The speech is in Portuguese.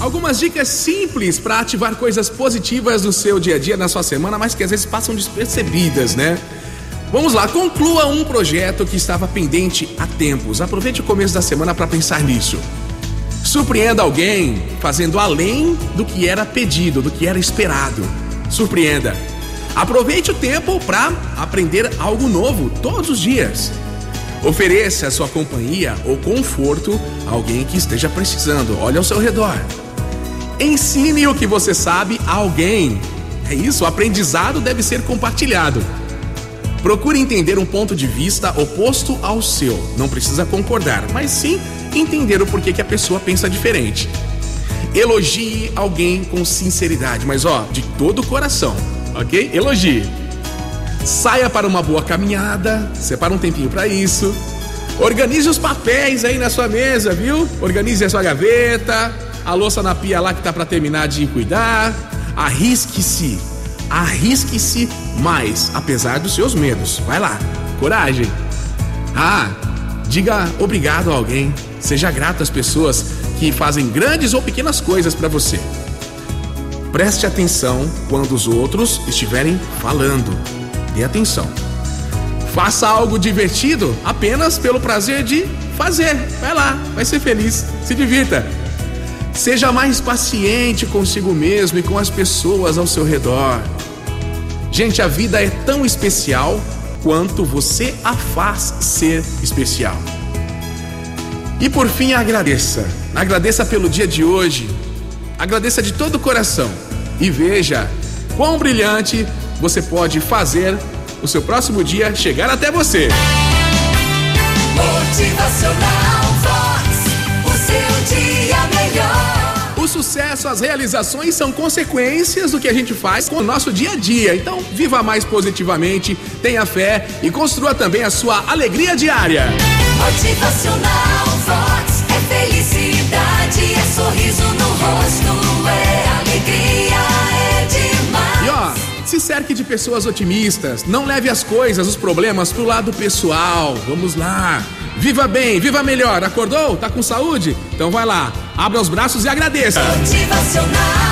Algumas dicas simples para ativar coisas positivas no seu dia a dia, na sua semana, mas que às vezes passam despercebidas, né? Vamos lá, conclua um projeto que estava pendente há tempos. Aproveite o começo da semana para pensar nisso. Surpreenda alguém fazendo além do que era pedido, do que era esperado. Surpreenda. Aproveite o tempo para aprender algo novo todos os dias. Ofereça sua companhia ou conforto a alguém que esteja precisando. Olhe ao seu redor. Ensine o que você sabe a alguém. É isso, o aprendizado deve ser compartilhado. Procure entender um ponto de vista oposto ao seu. Não precisa concordar, mas sim entender o porquê que a pessoa pensa diferente. Elogie alguém com sinceridade, mas ó, de todo o coração, ok? Elogie. Saia para uma boa caminhada, separa um tempinho para isso. Organize os papéis aí na sua mesa, viu? Organize a sua gaveta, a louça na pia lá que tá para terminar de cuidar. Arrisque-se, arrisque-se mais, apesar dos seus medos. Vai lá, coragem. Ah, diga obrigado a alguém. Seja grato às pessoas que fazem grandes ou pequenas coisas para você. Preste atenção quando os outros estiverem falando. Dê atenção. Faça algo divertido apenas pelo prazer de fazer. Vai lá, vai ser feliz, se divirta. Seja mais paciente consigo mesmo e com as pessoas ao seu redor. Gente, a vida é tão especial quanto você a faz ser especial. E por fim, agradeça. Agradeça pelo dia de hoje. Agradeça de todo o coração. E veja quão brilhante você pode fazer o seu próximo dia chegar até você. Motivacional Vox. O seu dia melhor. O sucesso, as realizações são consequências do que a gente faz com o nosso dia a dia. Então, viva mais positivamente, tenha fé e construa também a sua alegria diária. Motivacional Vox. É felicidade, cerque de pessoas otimistas. Não leve as coisas, os problemas pro lado pessoal. Vamos lá. Viva bem, viva melhor. Acordou? Tá com saúde? Então vai lá. Abra os braços e agradeça. Motivacional